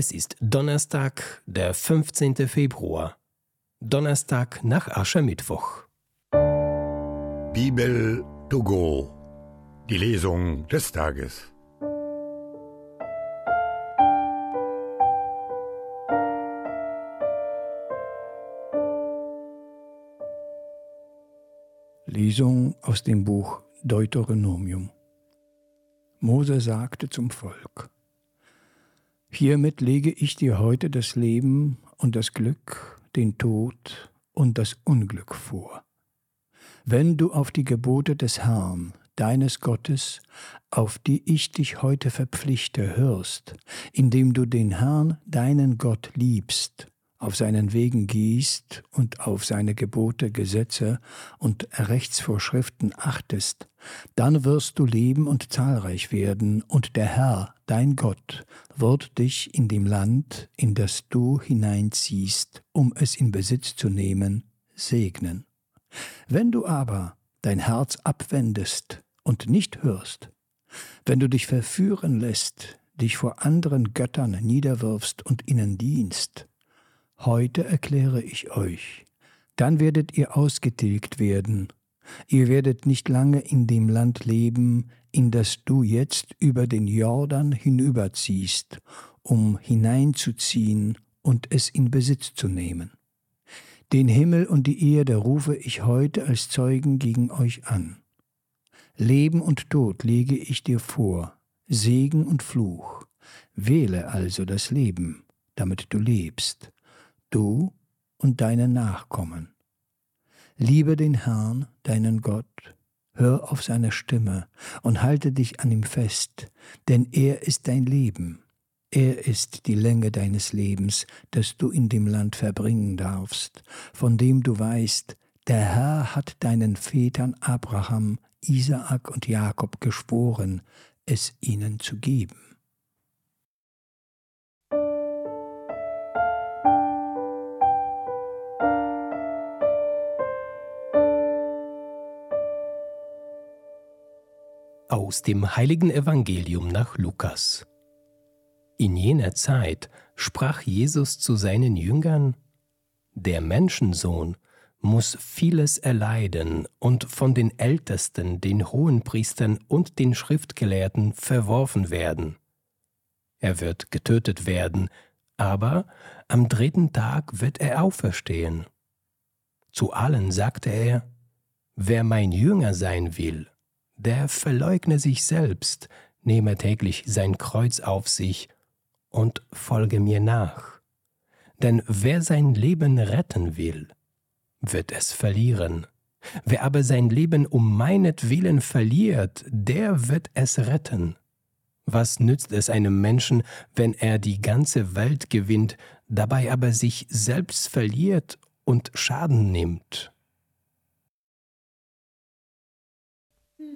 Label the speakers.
Speaker 1: Es ist Donnerstag, der 15. Februar. Donnerstag nach Aschermittwoch.
Speaker 2: Bibel to go. Die Lesung des Tages.
Speaker 3: Lesung aus dem Buch Deuteronomium. Mose sagte zum Volk, Hiermit lege ich dir heute das Leben und das Glück, den Tod und das Unglück vor. Wenn du auf die Gebote des Herrn, deines Gottes, auf die ich dich heute verpflichte, hörst, indem du den Herrn, deinen Gott, liebst auf seinen Wegen gehst und auf seine Gebote, Gesetze und Rechtsvorschriften achtest, dann wirst du leben und zahlreich werden, und der Herr, dein Gott, wird dich in dem Land, in das du hineinziehst, um es in Besitz zu nehmen, segnen. Wenn du aber dein Herz abwendest und nicht hörst, wenn du dich verführen lässt, dich vor anderen Göttern niederwirfst und ihnen dienst, Heute erkläre ich euch, dann werdet ihr ausgetilgt werden. Ihr werdet nicht lange in dem Land leben, in das du jetzt über den Jordan hinüberziehst, um hineinzuziehen und es in Besitz zu nehmen. Den Himmel und die Erde rufe ich heute als Zeugen gegen euch an. Leben und Tod lege ich dir vor, Segen und Fluch. Wähle also das Leben, damit du lebst du und deine Nachkommen. Liebe den Herrn, deinen Gott, hör auf seine Stimme und halte dich an ihm fest, denn er ist dein Leben. Er ist die Länge deines Lebens, das du in dem Land verbringen darfst, von dem du weißt, der Herr hat deinen Vätern Abraham, Isaak und Jakob geschworen, es ihnen zu geben.
Speaker 1: Aus dem heiligen Evangelium nach Lukas. In jener Zeit sprach Jesus zu seinen Jüngern, Der Menschensohn muss vieles erleiden und von den Ältesten, den Hohenpriestern und den Schriftgelehrten verworfen werden. Er wird getötet werden, aber am dritten Tag wird er auferstehen. Zu allen sagte er, Wer mein Jünger sein will, der verleugne sich selbst, nehme täglich sein Kreuz auf sich und folge mir nach. Denn wer sein Leben retten will, wird es verlieren. Wer aber sein Leben um meinetwillen verliert, der wird es retten. Was nützt es einem Menschen, wenn er die ganze Welt gewinnt, dabei aber sich selbst verliert und Schaden nimmt?